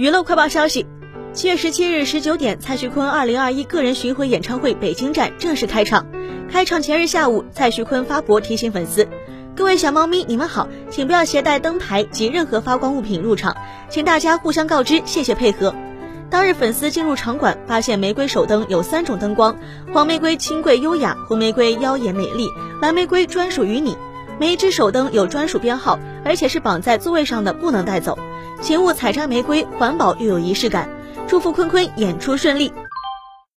娱乐快报消息：七月十七日十九点，蔡徐坤二零二一个人巡回演唱会北京站正式开场。开场前日下午，蔡徐坤发博提醒粉丝：“各位小猫咪，你们好，请不要携带灯牌及任何发光物品入场，请大家互相告知，谢谢配合。”当日粉丝进入场馆，发现玫瑰手灯有三种灯光：黄玫瑰清贵优雅，红玫瑰妖艳美丽，蓝玫瑰专属于你。每一只手灯有专属编号，而且是绑在座位上的，不能带走。请勿采摘玫瑰，环保又有仪式感。祝福坤坤演出顺利。